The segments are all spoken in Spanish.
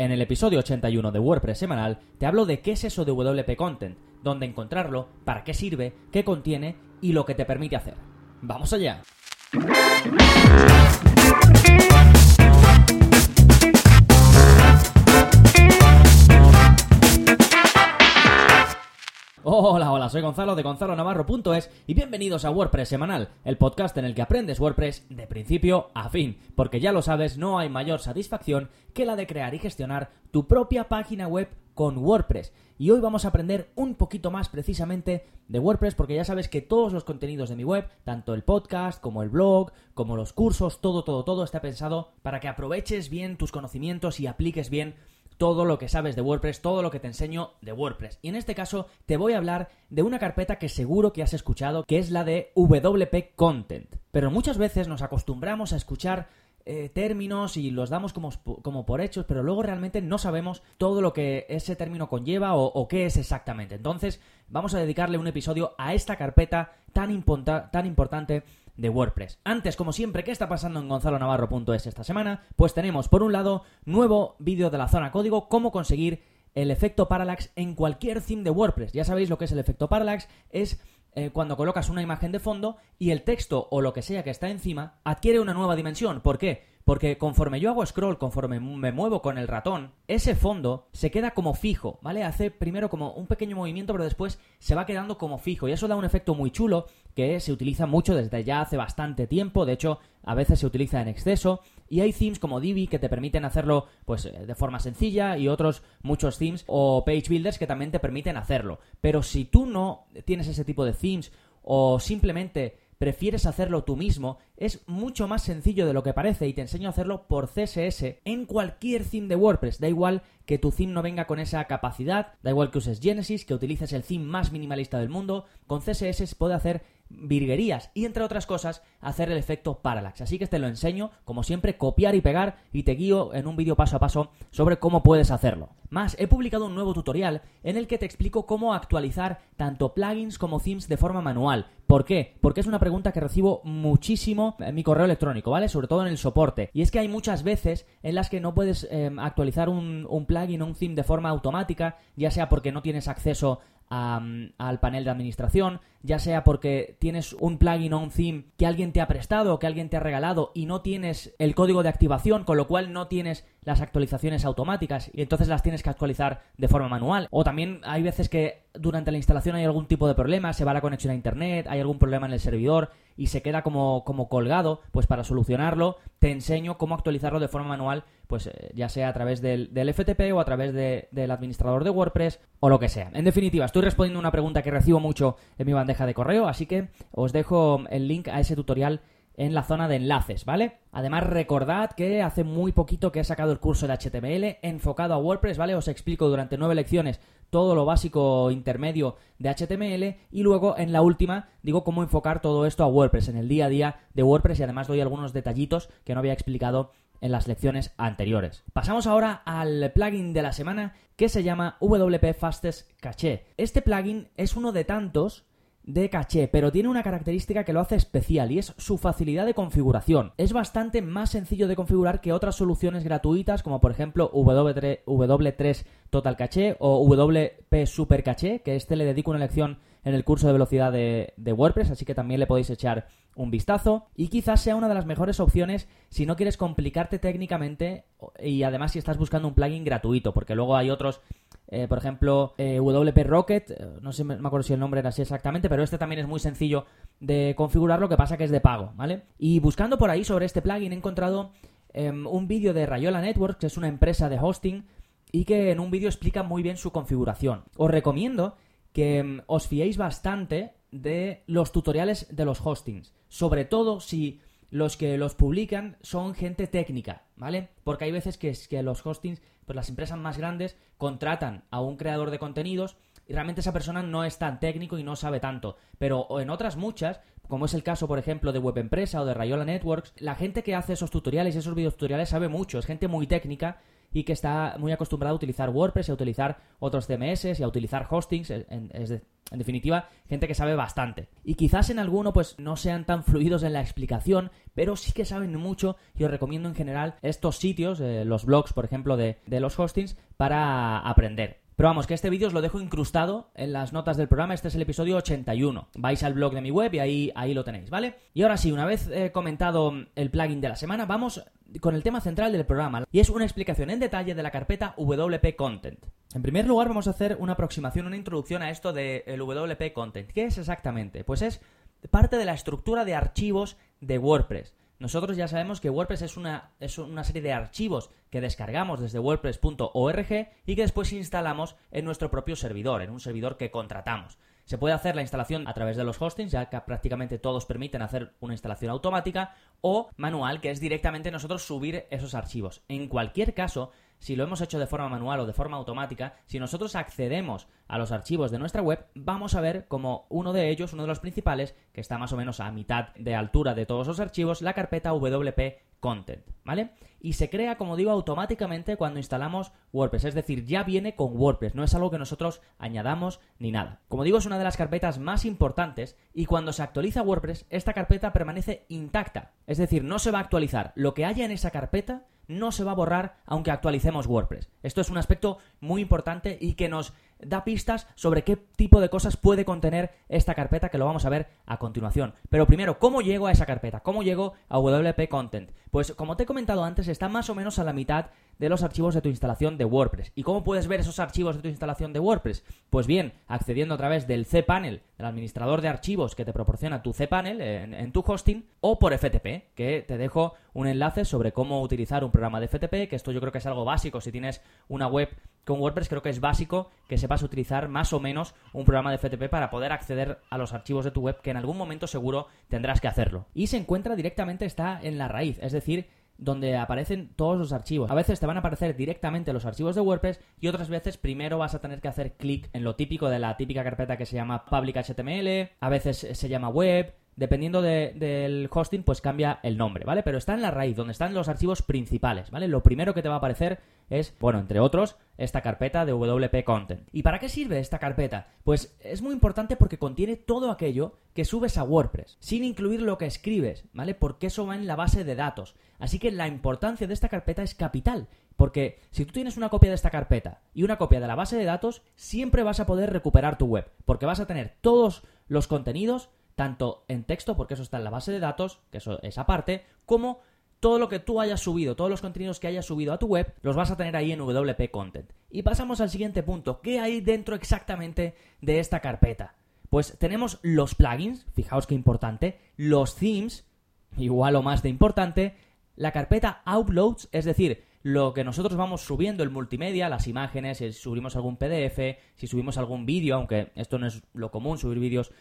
En el episodio 81 de WordPress semanal te hablo de qué es eso de WP Content, dónde encontrarlo, para qué sirve, qué contiene y lo que te permite hacer. ¡Vamos allá! Hola, hola, soy Gonzalo de gonzalonavarro.es y bienvenidos a WordPress Semanal, el podcast en el que aprendes WordPress de principio a fin, porque ya lo sabes, no hay mayor satisfacción que la de crear y gestionar tu propia página web con WordPress. Y hoy vamos a aprender un poquito más precisamente de WordPress porque ya sabes que todos los contenidos de mi web, tanto el podcast como el blog, como los cursos, todo, todo, todo está pensado para que aproveches bien tus conocimientos y apliques bien todo lo que sabes de WordPress, todo lo que te enseño de WordPress. Y en este caso te voy a hablar de una carpeta que seguro que has escuchado, que es la de WP Content. Pero muchas veces nos acostumbramos a escuchar eh, términos y los damos como, como, por hechos, pero luego realmente no sabemos todo lo que ese término conlleva o, qué es exactamente. Entonces vamos a dedicarle un episodio a esta carpeta tan, tan importante de WordPress. Antes, como siempre, ¿qué está pasando en gonzalonavarro.es esta semana? Pues tenemos, por un lado, nuevo vídeo de la zona código, cómo conseguir el efecto parallax en cualquier theme de WordPress. Ya sabéis lo que es el efecto parallax, es eh, cuando colocas una imagen de fondo y el texto o lo que sea que está encima adquiere una nueva dimensión. ¿Por qué? Porque conforme yo hago scroll, conforme me muevo con el ratón, ese fondo se queda como fijo, ¿vale? Hace primero como un pequeño movimiento, pero después se va quedando como fijo. Y eso da un efecto muy chulo que se utiliza mucho desde ya hace bastante tiempo. De hecho, a veces se utiliza en exceso. Y hay themes como Divi que te permiten hacerlo pues eh, de forma sencilla y otros muchos themes o page builders que también te permiten hacerlo. Pero si tú no tienes ese tipo de themes o simplemente prefieres hacerlo tú mismo, es mucho más sencillo de lo que parece y te enseño a hacerlo por CSS en cualquier theme de WordPress. Da igual que tu theme no venga con esa capacidad, da igual que uses Genesis, que utilices el theme más minimalista del mundo, con CSS se puede hacer virguerías y entre otras cosas hacer el efecto parallax. Así que te lo enseño, como siempre, copiar y pegar y te guío en un vídeo paso a paso sobre cómo puedes hacerlo. Más, he publicado un nuevo tutorial en el que te explico cómo actualizar tanto plugins como themes de forma manual. ¿Por qué? Porque es una pregunta que recibo muchísimo en mi correo electrónico, ¿vale? Sobre todo en el soporte. Y es que hay muchas veces en las que no puedes em, actualizar un, un plugin o un theme de forma automática, ya sea porque no tienes acceso al panel de administración, ya sea porque tienes un plugin o un theme que alguien te ha prestado o que alguien te ha regalado y no tienes el código de activación, con lo cual no tienes las actualizaciones automáticas y entonces las tienes que actualizar de forma manual. O también hay veces que durante la instalación hay algún tipo de problema, se va la conexión a internet, hay algún problema en el servidor y se queda como, como colgado, pues para solucionarlo te enseño cómo actualizarlo de forma manual, pues eh, ya sea a través del, FTP o a través del administrador de WordPress o lo que sea. En definitiva, estoy respondiendo una pregunta que recibo mucho en mi bandeja de correo, así que os dejo el link a ese tutorial en la zona de enlaces, ¿vale? Además, recordad que hace muy poquito que he sacado el curso de HTML enfocado a WordPress, ¿vale? Os explico durante nueve lecciones todo lo básico intermedio de HTML y luego en la última digo cómo enfocar todo esto a WordPress en el día a día de WordPress y además doy algunos detallitos que no había explicado en las lecciones anteriores. Pasamos ahora al plugin de la semana que se llama WP Fastest Cache. Este plugin es uno de tantos de caché, pero tiene una característica que lo hace especial y es su facilidad de configuración. Es bastante más sencillo de configurar que otras soluciones gratuitas como por ejemplo W3, Total Caché o WP Super Caché, que este le dedico una lección en el curso de velocidad de, de, WordPress, así que también le podéis echar un vistazo. Y quizás sea una de las mejores opciones si no quieres complicarte técnicamente y además si estás buscando un plugin gratuito, porque luego hay otros eh, por ejemplo, eh, WP Rocket, eh, no sé, me acuerdo si el nombre era así exactamente, pero este también es muy sencillo de configurar, lo que pasa que es de pago, ¿vale? Y buscando por ahí sobre este plugin he encontrado em, un vídeo de Rayola Networks, que es una empresa de hosting, y que en un vídeo explica muy bien su configuración. Os recomiendo que em, os fiéis bastante de los tutoriales de los hostings, sobre todo si los que los publican son gente técnica, ¿vale? Porque hay veces que, que los hostings pues las empresas más grandes contratan a un creador de contenidos y realmente esa persona no es tan técnico y no sabe tanto. Pero en otras muchas, como es el caso, por ejemplo, de Web Empresa o de Rayola Networks, la gente que hace esos tutoriales y esos videotutoriales sabe mucho, es gente muy técnica y que está muy acostumbrado a utilizar WordPress y a utilizar otros CMS y a utilizar hostings, en, definitiva, gente que sabe bastante. Y quizás en alguno pues no sean tan fluidos en la explicación, pero sí que saben mucho y os recomiendo en general estos sitios, eh, los blogs por ejemplo de, de los hostings, para aprender. Pero vamos, que este vídeo os lo dejo incrustado en las notas del programa. Este es el episodio 81. Vais al blog de mi web y ahí, ahí lo tenéis, ¿vale? Y ahora sí, una vez comentado el plugin de la semana, vamos con el tema central del programa. Y es una explicación en detalle de la carpeta WP Content. En primer lugar, vamos a hacer una aproximación, una introducción a esto del WP Content. ¿Qué es exactamente? Pues es parte de la estructura de archivos de WordPress. Nosotros ya sabemos que WordPress es una, es una serie de archivos que descargamos desde wordpress.org y que después instalamos en nuestro propio servidor, en un servidor que contratamos. Se puede hacer la instalación a través de los hostings, ya que prácticamente todos permiten hacer una instalación automática, o manual, que es directamente nosotros subir esos archivos. En cualquier caso, si lo hemos hecho de forma manual o de forma automática, si nosotros accedemos a los archivos de nuestra web, vamos a ver como uno de ellos, uno de los principales, que está más o menos a mitad de altura de todos los archivos, la carpeta WP Content, ¿vale? Y se crea, como digo, automáticamente cuando instalamos WordPress, es decir, ya viene con WordPress, no es algo que nosotros añadamos ni nada. Como digo, es una de las carpetas más importantes y cuando se actualiza WordPress, esta carpeta permanece intacta, es decir, no se va a actualizar. Lo que haya en esa carpeta no se va a borrar aunque actualicemos WordPress. Esto es un aspecto muy importante y que nos da pistas sobre qué tipo de cosas puede contener esta carpeta que lo vamos a ver a continuación. Pero primero, ¿cómo llego a esa carpeta? ¿Cómo llego a WP Content? Pues como te he comentado antes, está más o menos a la mitad de los archivos de tu instalación de WordPress. ¿Y cómo puedes ver esos archivos de tu instalación de WordPress? Pues bien, accediendo a través del cPanel, del administrador de archivos que te proporciona tu cPanel en, en tu hosting, o por FTP, que te dejo un enlace sobre cómo utilizar un programa de FTP, que esto yo creo que es algo básico si tienes una web con WordPress creo que es básico que sepas utilizar más o menos un programa de FTP para poder acceder a los archivos de tu web que en algún momento seguro tendrás que hacerlo. Y se encuentra directamente, está en la raíz, es decir, donde aparecen todos los archivos. A veces te van a aparecer directamente los archivos de WordPress y otras veces primero vas a tener que hacer clic en lo típico de la típica carpeta que se llama public HTML, a veces se llama web, dependiendo del hosting, pues cambia el nombre, ¿vale? Pero está en la raíz, donde están los archivos principales, ¿vale? Lo primero que te va a aparecer es, bueno, entre otros, esta carpeta de WP Content. ¿Y para qué sirve esta carpeta? Pues es muy importante porque contiene todo aquello que subes a WordPress, sin incluir lo que escribes, ¿vale? Porque eso va en la base de datos. Así que la importancia de esta carpeta es capital, porque si tú tienes una copia de esta carpeta y una copia de la base de datos, siempre vas a poder recuperar tu web, porque vas a tener todos los contenidos tanto en texto, porque eso está en la base de datos, que eso es aparte, como todo lo que tú hayas subido, todos los contenidos que hayas subido a tu web, los vas a tener ahí en WP Content. Y pasamos al siguiente punto. ¿Qué hay dentro exactamente de esta carpeta? Pues tenemos los plugins, fijaos qué importante, los themes, igual o más de importante, la carpeta uploads, es decir, lo que nosotros vamos subiendo, el multimedia, las imágenes, si subimos algún PDF, si subimos algún vídeo, aunque esto no es lo común, subir vídeos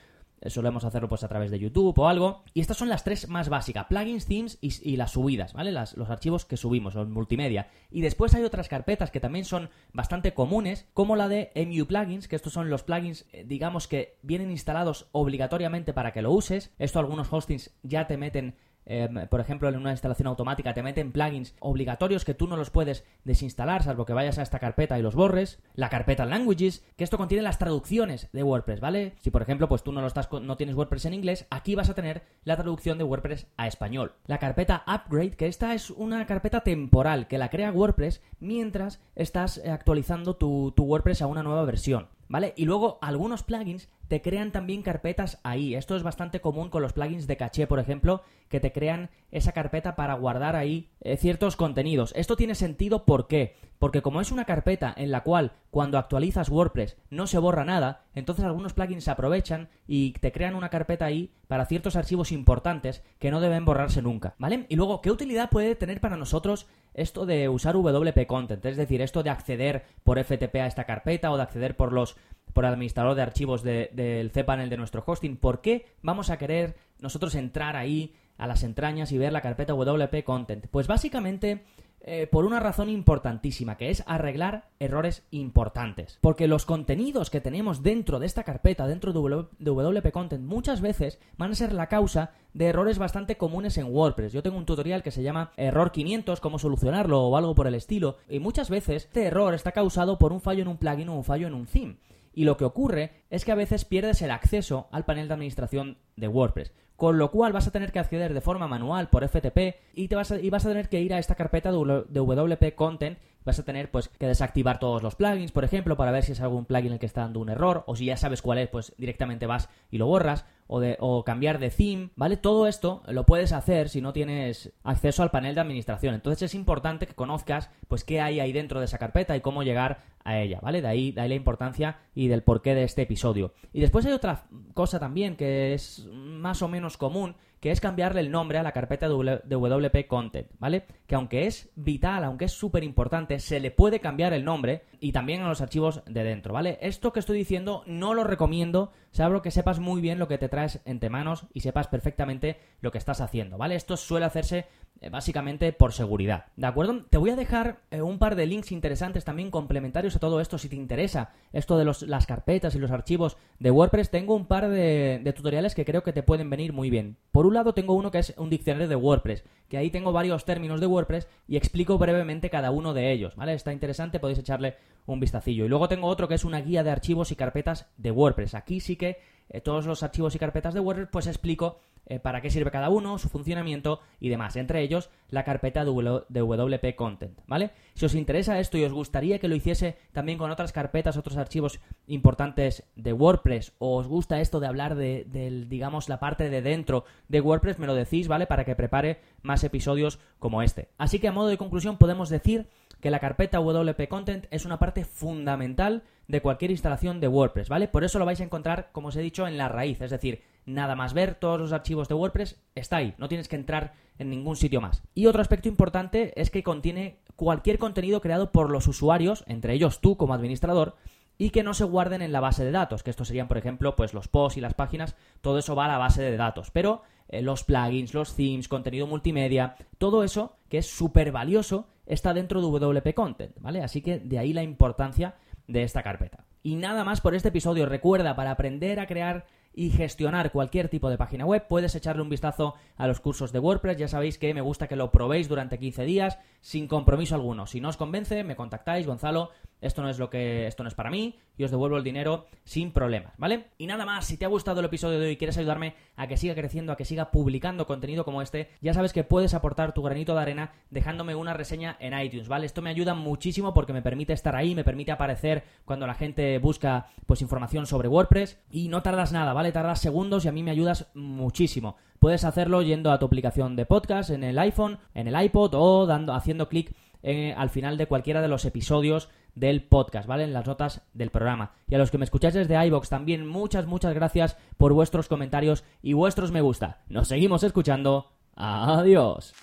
solemos hacerlo pues a través de YouTube o algo. Y estas son las tres más básicas, plugins, themes y, las subidas, ¿vale? Las, los archivos que subimos, o multimedia. Y después hay otras carpetas que también son bastante comunes, como la de MU Plugins, que estos son los plugins, eh, digamos que vienen instalados obligatoriamente para que lo uses. Esto algunos hostings ya te meten Em, por ejemplo, en una instalación automática te meten plugins obligatorios que tú no los puedes desinstalar, salvo que vayas a esta carpeta y los borres. La carpeta Languages, que esto contiene las traducciones de WordPress, ¿vale? Si por ejemplo, pues tú no lo estás no tienes WordPress en inglés, aquí vas a tener la traducción de WordPress a español. La carpeta Upgrade, que esta es una carpeta temporal que la crea WordPress mientras estás eh, actualizando tu WordPress a una nueva versión. ¿Vale? Y luego algunos plugins te crean también carpetas ahí. Esto es bastante común con los plugins de caché, por ejemplo, que te crean esa carpeta para guardar ahí eh, ciertos contenidos. Esto tiene sentido ¿por qué? Porque como es una carpeta en la cual cuando actualizas WordPress no se borra nada, entonces algunos plugins se aprovechan y te crean una carpeta ahí para ciertos archivos importantes que no deben borrarse nunca, ¿vale? Y luego, ¿qué utilidad puede tener para nosotros esto de usar WP Content? Es decir, esto de acceder por FTP a esta carpeta o de acceder por los por el administrador de archivos del cPanel de nuestro hosting. ¿Por qué vamos a querer nosotros entrar ahí a las entrañas y ver la carpeta WP Content? Pues básicamente eh, por una razón importantísima, que es arreglar errores importantes. Porque los contenidos que tenemos dentro de esta carpeta, dentro de WP Content, muchas veces van a ser la causa de errores bastante comunes en WordPress. Yo tengo un tutorial que se llama Error 500, cómo solucionarlo o algo por el estilo, y muchas veces este error está causado por un fallo en un plugin o un fallo en un theme. Y lo que ocurre es que a veces pierdes el acceso al panel de administración de WordPress con lo cual vas a tener que acceder de forma manual por FTP y, te vas, a, y vas a tener que ir a esta carpeta de WP Content. Vas a tener pues que desactivar todos los plugins, por ejemplo, para ver si es algún plugin el que está dando un error, o si ya sabes cuál es, pues directamente vas y lo borras, o, de, cambiar de theme, ¿vale? Todo esto lo puedes hacer si no tienes acceso al panel de administración. Entonces es importante que conozcas pues qué hay ahí dentro de esa carpeta y cómo llegar a ella, ¿vale? De ahí, de ahí la importancia y del porqué de este episodio. Y después hay otra cosa también que es más o menos común, que es cambiarle el nombre a la carpeta de WP Content, ¿vale? Que aunque es vital, aunque es súper importante, se le puede cambiar el nombre y también a los archivos de dentro, ¿vale? Esto que estoy diciendo no lo recomiendo, salvo que sepas muy bien lo que te traes entre manos y sepas perfectamente lo que estás haciendo, ¿vale? Esto suele hacerse eh, básicamente por seguridad, ¿de acuerdo? Te voy a dejar eh, un par de links interesantes también complementarios a todo esto si te interesa esto de las carpetas y los archivos de WordPress. Tengo un par de, de tutoriales que creo que te pueden venir muy bien. Por un lado tengo uno que es un diccionario de WordPress, que ahí tengo varios términos de WordPress y explico brevemente cada uno de ellos, ¿vale? Está interesante, podéis echarle un vistacillo. Y luego tengo otro que es una guía de archivos y carpetas de WordPress. Aquí sí que eh, todos los archivos y carpetas de WordPress pues explico eh, para qué sirve cada uno, su funcionamiento y demás. Entre ellos, la carpeta de WP Content, ¿vale? Si os interesa esto y os gustaría que lo hiciese también con otras carpetas, otros archivos importantes de WordPress, o os gusta esto de hablar de, digamos, la parte de dentro de WordPress, me lo decís, ¿vale? Para que prepare más episodios como este. Así que a modo de conclusión podemos decir que la carpeta WP Content es una parte fundamental de cualquier instalación de WordPress, ¿vale? Por eso lo vais a encontrar, como os he dicho, en la raíz, es decir, nada más ver todos los archivos de WordPress, está ahí, no tienes que entrar en ningún sitio más. Y otro aspecto importante es que contiene cualquier contenido creado por los usuarios, entre ellos tú como administrador, y que no se guarden en la base de datos, que estos serían, por ejemplo, pues los posts y las páginas, todo eso va a la base de datos, pero eh, los plugins, los themes, contenido multimedia, todo eso que es súper valioso está dentro de WP Content, ¿vale? Así que de ahí la importancia de esta carpeta. Y nada más por este episodio. Recuerda, para aprender a crear y gestionar cualquier tipo de página web, puedes echarle un vistazo a los cursos de WordPress. Ya sabéis que me gusta que lo probéis durante 15 días sin compromiso alguno. Si no os convence, me contactáis, Gonzalo, esto no es lo que esto no es para mí y os devuelvo el dinero sin problemas, ¿vale? Y nada más, si te ha gustado el episodio de hoy y quieres ayudarme a que siga creciendo, a que siga publicando contenido como este, ya sabes que puedes aportar tu granito de arena dejándome una reseña en iTunes, ¿vale? Esto me ayuda muchísimo porque me permite estar ahí, me permite aparecer cuando la gente busca pues información sobre WordPress y no tardas nada, ¿vale? Tardas segundos y a mí me ayudas muchísimo. Puedes hacerlo yendo a tu aplicación de podcast en el iPhone, en el iPod o dando haciendo clic eh, al final de cualquiera de los episodios del podcast, ¿vale? En las notas del programa. Y a los que me escucháis desde iBox también muchas, muchas gracias por vuestros comentarios y vuestros me gusta. Nos seguimos escuchando. Adiós.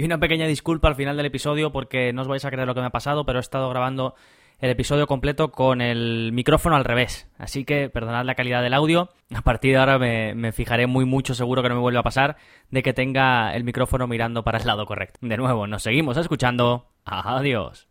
Y una pequeña disculpa al final del episodio porque no os vais a creer lo que me ha pasado, pero he estado grabando el episodio completo con el micrófono al revés. Así que perdonad la calidad del audio. A partir de ahora me, fijaré muy mucho, seguro que no me vuelve a pasar, de que tenga el micrófono mirando para el lado correcto. De nuevo, nos seguimos escuchando. Adiós.